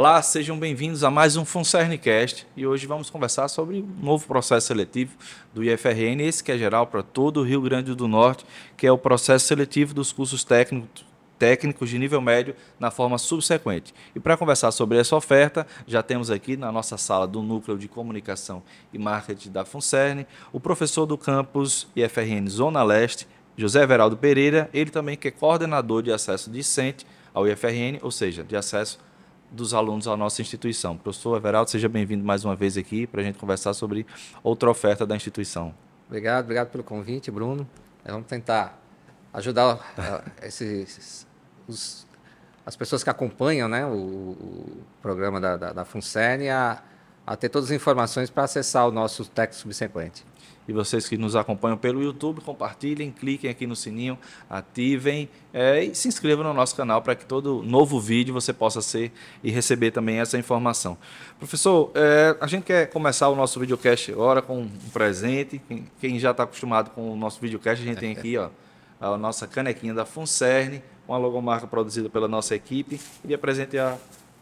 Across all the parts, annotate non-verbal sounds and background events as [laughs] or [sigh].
Olá, sejam bem-vindos a mais um FUNCERNcast e hoje vamos conversar sobre um novo processo seletivo do IFRN, esse que é geral para todo o Rio Grande do Norte, que é o processo seletivo dos cursos técnicos técnicos de nível médio na forma subsequente. E para conversar sobre essa oferta, já temos aqui na nossa sala do Núcleo de Comunicação e Marketing da FUNCERN o professor do campus IFRN Zona Leste, José Veraldo Pereira, ele também que é coordenador de acesso discente ao IFRN, ou seja, de acesso dos alunos à nossa instituição. Professor Everaldo, seja bem-vindo mais uma vez aqui para a gente conversar sobre outra oferta da instituição. Obrigado, obrigado pelo convite, Bruno. Vamos tentar ajudar uh, esses, os, as pessoas que acompanham né, o, o programa da, da, da a, a ter todas as informações para acessar o nosso texto subsequente. E vocês que nos acompanham pelo YouTube, compartilhem, cliquem aqui no sininho, ativem é, e se inscrevam no nosso canal para que todo novo vídeo você possa ser e receber também essa informação. Professor, é, a gente quer começar o nosso videocast agora com um presente. Quem, quem já está acostumado com o nosso videocast, a gente tem aqui ó, a nossa canequinha da FUNCERN, uma logomarca produzida pela nossa equipe. E apresente a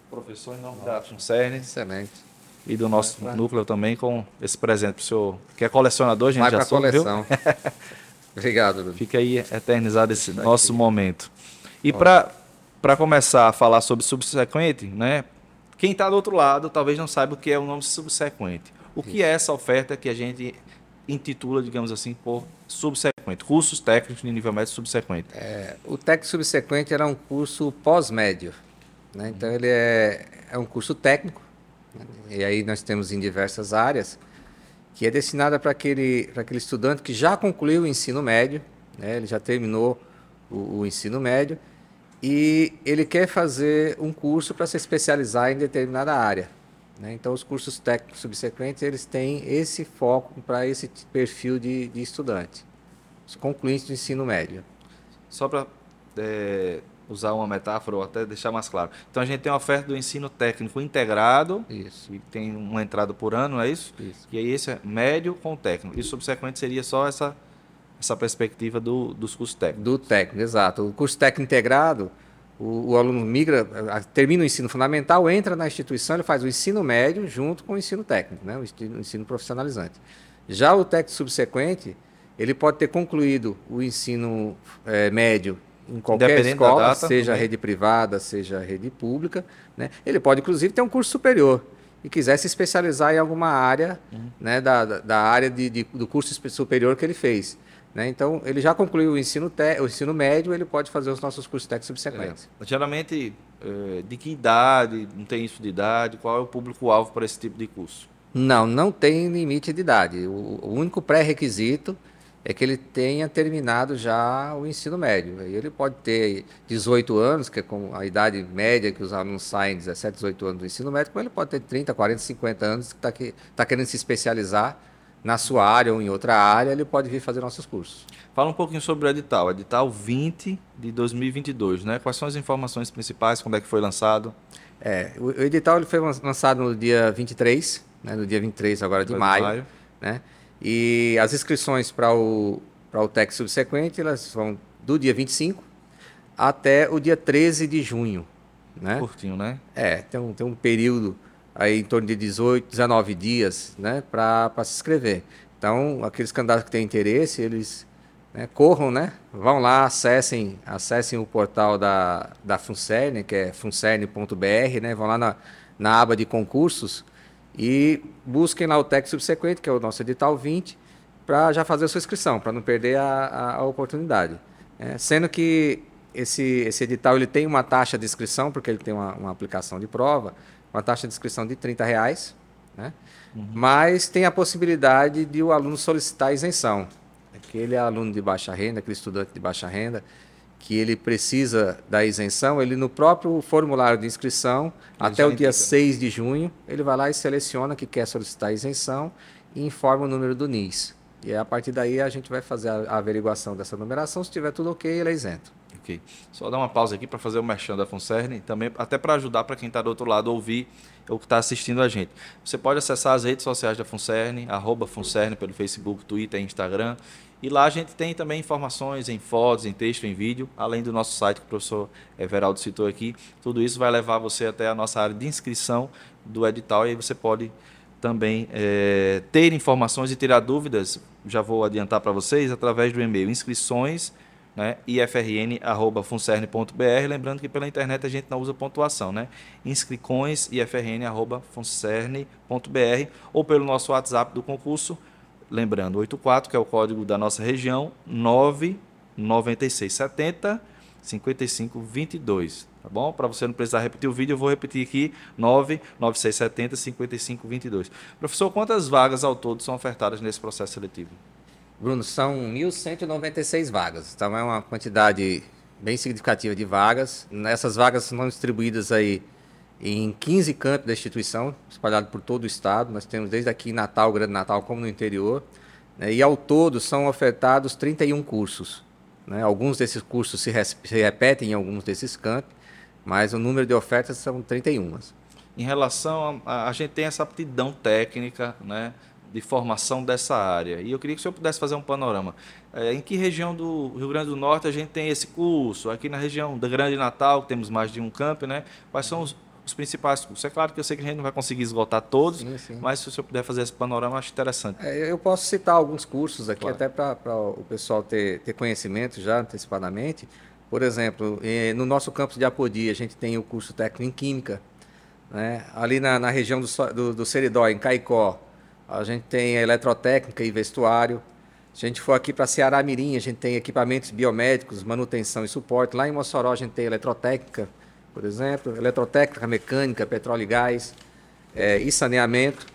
professor em nome da FUNCERN. Excelente e do nosso núcleo também com esse presente para o senhor, que é colecionador, a gente Vai já soube, coleção. [laughs] Obrigado, Bruno. Fica aí eternizado esse tá nosso momento. E para começar a falar sobre subsequente, né? Quem está do outro lado talvez não saiba o que é o nome subsequente. O que é essa oferta que a gente intitula, digamos assim, por subsequente, cursos técnicos de nível médio subsequente? É, o técnico subsequente era um curso pós-médio. Né? Então, ele é, é um curso técnico e aí nós temos em diversas áreas, que é destinada para aquele, aquele estudante que já concluiu o ensino médio, né, ele já terminou o, o ensino médio, e ele quer fazer um curso para se especializar em determinada área. Né? Então, os cursos técnicos subsequentes, eles têm esse foco para esse perfil de, de estudante, os concluintes do ensino médio. Só para é, usar uma metáfora ou até deixar mais claro. Então a gente tem uma oferta do ensino técnico integrado, isso. e tem uma entrada por ano, não é isso? Isso. E aí esse é médio com técnico. E subsequente seria só essa essa perspectiva do, dos cursos técnicos. Do técnico, exato. O curso técnico integrado, o, o, aluno migra, termina o ensino fundamental, entra na instituição, ele faz o ensino médio junto com o ensino técnico, né? o ensino profissionalizante. Já o técnico subsequente, ele pode ter concluído o ensino é, médio em qualquer escola, data, seja também. rede privada, seja rede pública. Né? Ele pode, inclusive, ter um curso superior e quiser se especializar em alguma área uhum. né, da, da área de, de, do curso superior que ele fez. Né? Então, ele já concluiu o ensino, te, o ensino médio, ele pode fazer os nossos cursos técnicos subsequentes. É. Geralmente, é, de que idade, não tem isso de idade, qual é o público-alvo para esse tipo de curso? Não, não tem limite de idade. O, o único pré-requisito é que ele tenha terminado já o ensino médio. Aí ele pode ter 18 anos, que é com a idade média que os alunos saem, 17, 18 anos do ensino médio, como ele pode ter 30, 40, 50 anos, que está tá querendo se especializar na sua área ou em outra área, ele pode vir fazer nossos cursos. Fala um pouquinho sobre o edital, edital 20 de 2022, né? Quais são as informações principais, quando é que foi lançado? É, o edital ele foi lançado no dia 23, né, no dia 23 agora de maio, de maio, né? E as inscrições para o, o TEC subsequente, elas vão do dia 25 até o dia 13 de junho. Né? Curtinho, né? É, tem um, tem um período aí em torno de 18, 19 dias né, para se inscrever. Então, aqueles candidatos que têm interesse, eles né, corram, né? Vão lá, acessem, acessem o portal da, da FUNCERN, que é funcern.br, né? Vão lá na, na aba de concursos e busquem lá o TEC subsequente, que é o nosso edital 20, para já fazer a sua inscrição, para não perder a, a, a oportunidade. É, sendo que esse, esse edital ele tem uma taxa de inscrição, porque ele tem uma, uma aplicação de prova, uma taxa de inscrição de 30 reais, né? Uhum. mas tem a possibilidade de o aluno solicitar isenção. Aquele aluno de baixa renda, aquele estudante de baixa renda, que ele precisa da isenção, ele no próprio formulário de inscrição, ele até o dia indica. 6 de junho, ele vai lá e seleciona que quer solicitar a isenção e informa o número do NIS. E a partir daí a gente vai fazer a, averiguação dessa numeração, se tiver tudo ok, ele é isento. Só dar uma pausa aqui para fazer o merchan da FUNCERN, também até para ajudar para quem está do outro lado ouvir ou que está assistindo a gente. Você pode acessar as redes sociais da FUNCERN, arroba FUNCERN pelo Facebook, Twitter e Instagram. E lá a gente tem também informações em fotos, em texto, em vídeo, além do nosso site que o professor Everaldo citou aqui. Tudo isso vai levar você até a nossa área de inscrição do edital e aí você pode também é, ter informações e tirar dúvidas, já vou adiantar para vocês, através do e-mail inscrições né, ifrn.funcerne.br, lembrando que pela internet a gente não usa pontuação, né? inscrições ifrn.funcerne.br ou pelo nosso WhatsApp do concurso, lembrando 84, que é o código da nossa região, 99670 5522 tá bom? Para você não precisar repetir o vídeo, eu vou repetir aqui 99670 5522. Professor, quantas vagas ao todo são ofertadas nesse processo seletivo? Bruno, são 1.196 vagas, então é uma quantidade bem significativa de vagas. Essas vagas são distribuídas aí em 15 campos da instituição, espalhados por todo o estado. Nós temos desde aqui em Natal, Grande Natal, como no interior. Né? E ao todo são ofertados 31 cursos. Né? Alguns desses cursos se, se repetem em alguns desses campos mas o número de ofertas são 31. Em relação a, a gente tem essa aptidão técnica, né, de formação dessa área. E eu queria que o senhor pudesse fazer um panorama. É, em que região do Rio Grande do Norte a gente tem esse curso? Aqui na região da Grande Natal, temos mais de um campo, né? Quais são os, os principais cursos? É claro que eu sei que a gente não vai conseguir esgotar todos, sim, sim. mas se o senhor puder fazer esse panorama, acho interessante. É, eu posso citar alguns cursos aqui, claro. até para o pessoal ter, ter conhecimento já antecipadamente. Por exemplo, no nosso campus de Apodi, a gente tem o curso técnico em Química. Né? Ali na, na região do, do, do Seridó, em Caicó, a gente tem a eletrotécnica e vestuário. Se a gente for aqui para Ceará Mirim, a gente tem equipamentos biomédicos, manutenção e suporte. Lá em Mossoró, a gente tem eletrotécnica, por exemplo, eletrotécnica, mecânica, petróleo e gás é, e saneamento.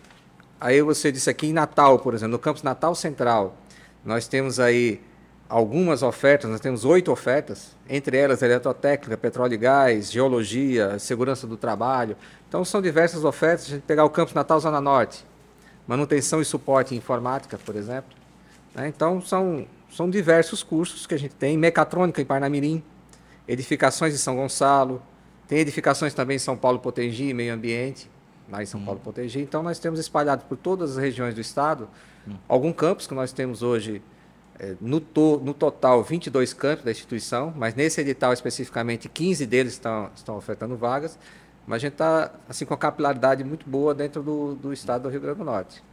Aí você disse aqui em Natal, por exemplo, no campus Natal Central, nós temos aí algumas ofertas, nós temos oito ofertas, entre elas eletrotécnica, petróleo e gás, geologia, segurança do trabalho. Então são diversas ofertas, a gente pegar o campus Natal Zona Norte, manutenção e suporte em informática, por exemplo. Né? Então são, são diversos cursos que a gente tem, mecatrônica em Parnamirim, edificações em São Gonçalo, tem edificações também em São Paulo Potengi, meio ambiente, lá em São hum. Paulo Potengi. Então nós temos espalhado por todas as regiões do estado, hum. algum campus que nós temos hoje é, no, to, no total, 22 campos da instituição, mas nesse edital especificamente, 15 deles estão, estão ofertando vagas, mas a gente está assim, com a capilaridade muito boa dentro do, do estado do Rio Grande do Norte.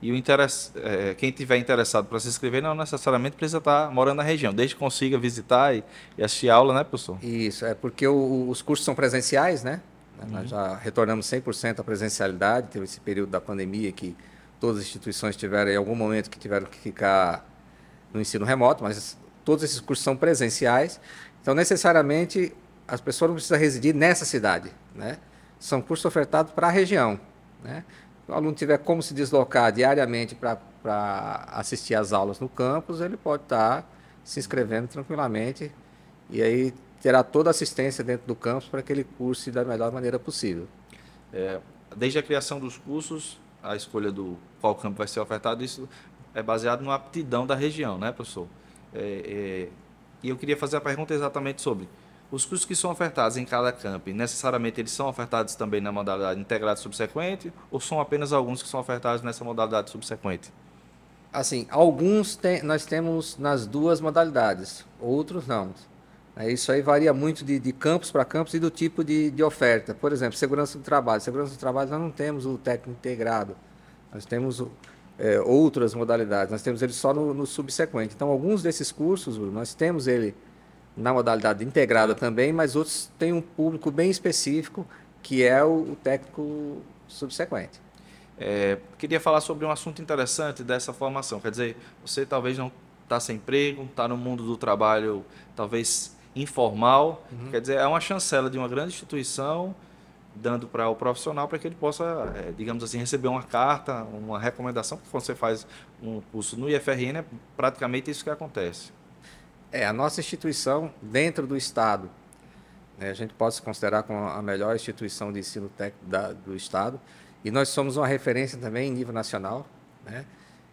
E o interesse, é, quem tiver interessado para se inscrever não necessariamente precisa estar tá morando na região, desde que consiga visitar e, e assistir aula, né, professor? Isso, é porque o, os cursos são presenciais, né? Uhum. Nós já retornamos 100% à presencialidade, teve esse período da pandemia que todas as instituições tiveram, em algum momento, que tiveram que ficar no ensino remoto, mas todos esses cursos são presenciais. Então, necessariamente, as pessoas não precisam residir nessa cidade. Né? São cursos ofertados para a região. Né? Se o aluno tiver como se deslocar diariamente para assistir às aulas no campus, ele pode estar tá se inscrevendo tranquilamente e aí terá toda a assistência dentro do campus para que ele curse da melhor maneira possível. É, desde a criação dos cursos, a escolha do qual campo vai ser ofertado, isso é baseado na aptidão da região, né, professor? É, é, e eu queria fazer a pergunta exatamente sobre os cursos que são ofertados em cada camp, necessariamente eles são ofertados também na modalidade integrada subsequente ou são apenas alguns que são ofertados nessa modalidade subsequente? Assim, alguns tem, nós temos nas duas modalidades, outros não. É, isso aí varia muito de, de campus para campus e do tipo de, de oferta. Por exemplo, segurança do trabalho. Segurança do trabalho nós não temos o técnico integrado. Nós temos é, outras modalidades. Nós temos ele só no, no, subsequente. Então, alguns desses cursos, nós temos ele na modalidade integrada também, mas outros têm um público bem específico, que é o, o técnico subsequente. É, queria falar sobre um assunto interessante dessa formação. Quer dizer, você talvez não está sem emprego, está no mundo do trabalho, talvez informal. Uhum. Quer dizer, é uma chancela de uma grande instituição dando para o profissional para que ele possa, é, digamos assim, receber uma carta, uma recomendação, porque quando você faz um curso no IFRN, é praticamente isso que acontece. É, a nossa instituição, dentro do Estado, né, a gente pode se considerar como a melhor instituição de ensino técnico da, do Estado, e nós somos uma referência também em nível nacional, né?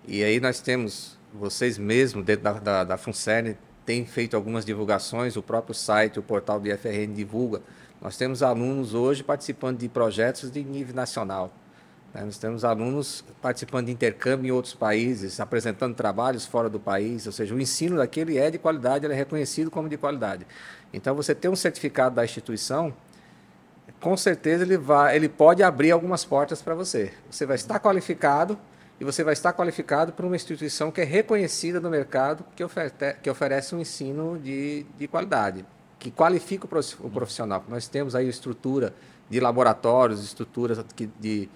E aí nós temos, vocês mesmos, dentro da, da, da FUNCERN, tem feito algumas divulgações, o próprio site, o portal do IFRN divulga. Nós temos alunos hoje participando de projetos de nível nacional. Né? Nós temos alunos participando de intercâmbio em outros países, apresentando trabalhos fora do país, ou seja, o ensino daquele é de qualidade, ele é reconhecido como de qualidade. Então, você ter um certificado da instituição, com certeza ele, vai, ele pode abrir algumas portas para você. Você vai estar qualificado e você vai estar qualificado por uma instituição que é reconhecida no mercado, que, oferte, que oferece um ensino de, de qualidade, que qualifica o profissional. Nós temos aí estrutura de laboratórios, estrutura de,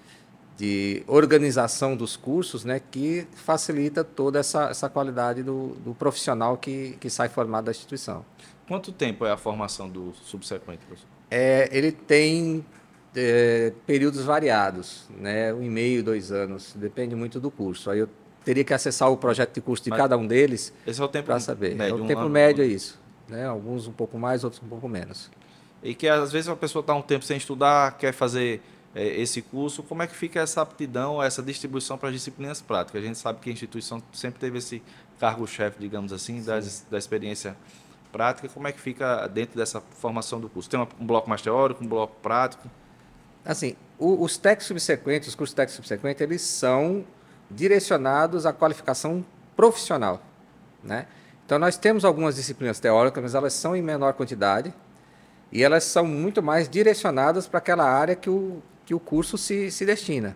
de organização dos cursos, né, que facilita toda essa, essa qualidade do, do profissional que, que sai formado da instituição. Quanto tempo é a formação do subsequente, professor? É, ele tem é, períodos variados, né? um e meio, dois anos, depende muito do curso. Aí eu teria que acessar o projeto de curso de Mas cada um deles esse é o tempo para saber. Médio, é o tempo um médio é isso. Né? Alguns um pouco mais, outros um pouco menos. E que às vezes a pessoa está um tempo sem estudar, quer fazer esse curso, como é que fica essa aptidão, essa distribuição para as disciplinas práticas? A gente sabe que a instituição sempre teve esse cargo-chefe, digamos assim, das, da experiência prática. Como é que fica dentro dessa formação do curso? Tem um bloco mais teórico, um bloco prático? Assim, o, os técnicos subsequentes, os cursos técnicos subsequentes, eles são direcionados à qualificação profissional, né? Então, nós temos algumas disciplinas teóricas, mas elas são em menor quantidade e elas são muito mais direcionadas para aquela área que o, que o curso se, se destina.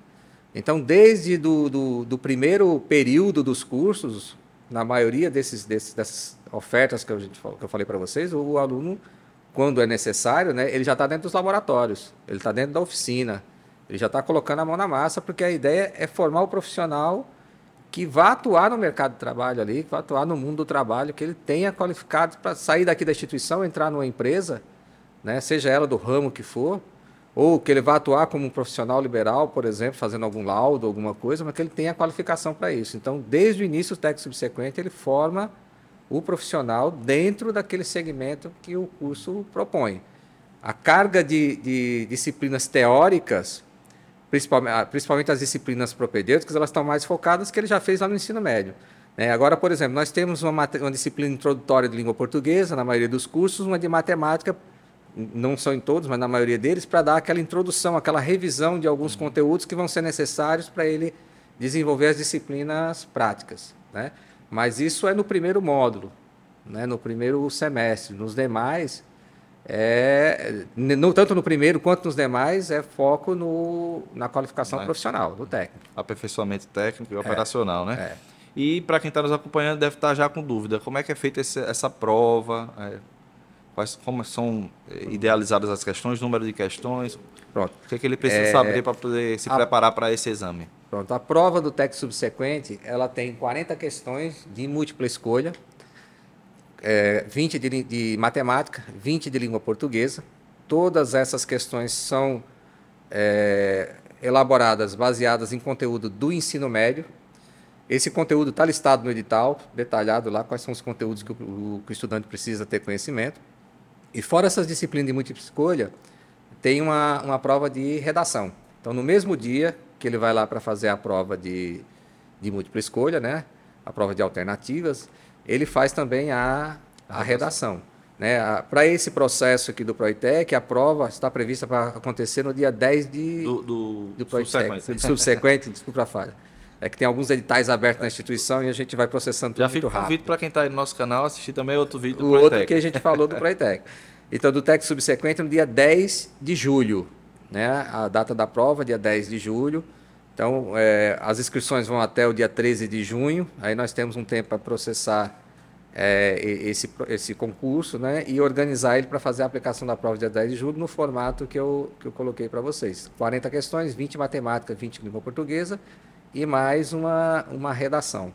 Então, desde do, do, do primeiro período dos cursos, na maioria desses, desses, dessas ofertas que eu, que eu falei para vocês, o aluno quando é necessário, né, ele já está dentro dos laboratórios, ele está dentro da oficina, ele já está colocando a mão na massa, porque a ideia é formar o profissional que vá atuar no mercado de trabalho ali, que vá atuar no mundo do trabalho, que ele tenha qualificado para sair daqui da instituição, entrar numa empresa, né, seja ela do ramo que for, ou que ele vá atuar como um profissional liberal, por exemplo, fazendo algum laudo, alguma coisa, mas que ele tenha qualificação para isso. Então, desde o início, o técnico subsequente, ele forma o profissional dentro daquele segmento que o curso propõe. A carga de, de disciplinas teóricas, principalmente, ah, principalmente, as disciplinas propedêuticas, elas estão mais focadas que ele já fez lá no ensino médio. É, agora, por exemplo, nós temos uma, uma, disciplina introdutória de língua portuguesa, na maioria dos cursos, uma de matemática, não são em todos, mas na maioria deles, para dar aquela introdução, aquela revisão de alguns conteúdos que vão ser necessários para ele desenvolver as disciplinas práticas. Né? Mas isso é no primeiro módulo, né, no primeiro semestre. Nos demais, é, no, tanto no primeiro quanto nos demais, é foco no, na qualificação é. profissional do técnico. Aperfeiçoamento técnico e é. operacional, né? É. E para quem está nos acompanhando deve estar tá já com dúvida, como é que é feita essa prova? É, quais, como são é, idealizadas as questões, número de questões? Pronto. O que, é que ele precisa saber para poder se a... preparar para esse exame? Pronto, a prova do técnico subsequente, ela tem 40 questões de múltipla escolha, é, 20 de, de, matemática, 20 de língua portuguesa. Todas essas questões são é, elaboradas, baseadas em conteúdo do ensino médio. Esse conteúdo está listado no edital, detalhado lá quais são os conteúdos que o, que o estudante precisa ter conhecimento. E fora essas disciplinas de múltipla escolha, tem uma, uma prova de redação. Então, no mesmo dia que ele vai lá para fazer a prova de, de múltipla escolha, né? a prova de alternativas, ele faz também a, a redação. Né? Para esse processo aqui do Proitec, a prova está prevista para acontecer no dia 10 de, do, do, do Proitec. Subsequente. [laughs] subsequente, desculpa a falha. É que tem alguns editais abertos na instituição e a gente vai processando tudo Já muito rápido. Já fica convite para quem está aí no nosso canal assistir também outro vídeo do o Proitec. outro que a gente falou do Proitec. Então, do TEC subsequente no dia 10 de julho né? A data da prova, dia 10 de julho. Então, é, as inscrições vão até o dia 13 de junho. Aí nós temos um tempo para processar é, esse, esse concurso né? e organizar ele para fazer a aplicação da prova dia 10 de julho no formato que eu, que eu coloquei para vocês. 40 questões, 20 matemática, 20 língua portuguesa e mais uma, uma redação.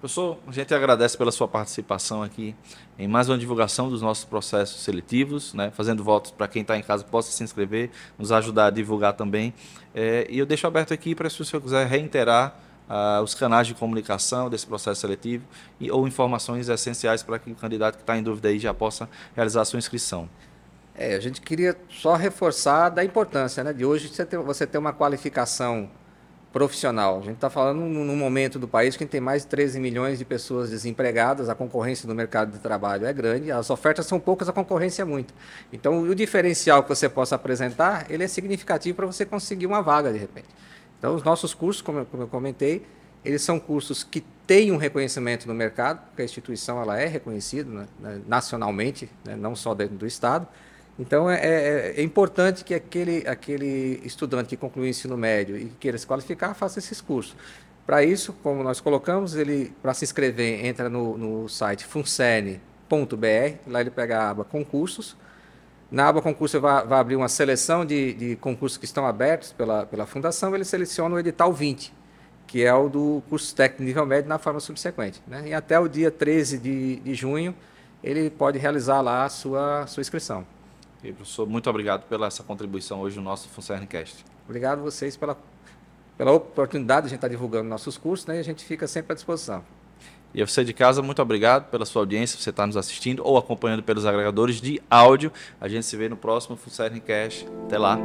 Professor, a gente agradece pela sua participação aqui em mais uma divulgação dos nossos processos seletivos, né, fazendo votos para quem está em casa possa se inscrever, nos ajudar a divulgar também. É, e eu deixo aberto aqui para se o senhor quiser reiterar ah, os canais de comunicação desse processo seletivo e, ou informações essenciais para que o candidato que está em dúvida aí já possa realizar a sua inscrição. É, a gente queria só reforçar da importância né, de hoje você ter, você ter uma qualificação profissional. A gente está falando num momento do país que tem mais de 13 milhões de pessoas desempregadas, a concorrência no mercado de trabalho é grande, as ofertas são poucas, a concorrência é muita. Então, o diferencial que você possa apresentar, ele é significativo para você conseguir uma vaga de repente. Então, os nossos cursos, como eu, como eu comentei, eles são cursos que têm um reconhecimento no mercado, porque a instituição ela é reconhecida né, nacionalmente, né, não só dentro do Estado, então, é, é, é, importante que aquele, aquele estudante que concluiu o ensino médio e que queira se qualificar, faça esses cursos. Para isso, como nós colocamos, ele para se inscrever, entra no, no site funcene.br, lá ele pega a aba concursos. Na aba concurso vai, vai abrir uma seleção de, de, concursos que estão abertos pela, pela fundação, ele seleciona o edital 20, que é o do curso técnico nível médio na forma subsequente. Né? E até o dia 13 de, de junho, ele pode realizar lá a sua, sua inscrição. E, professor, muito obrigado pela essa contribuição hoje no nosso FUNCERNcast. Obrigado a vocês pela, pela oportunidade de a gente estar divulgando nossos cursos, né? E a gente fica sempre à disposição. E a você de casa, muito obrigado pela sua audiência, você está nos assistindo ou acompanhando pelos agregadores de áudio. A gente se vê no próximo FUNCERNcast. Até lá.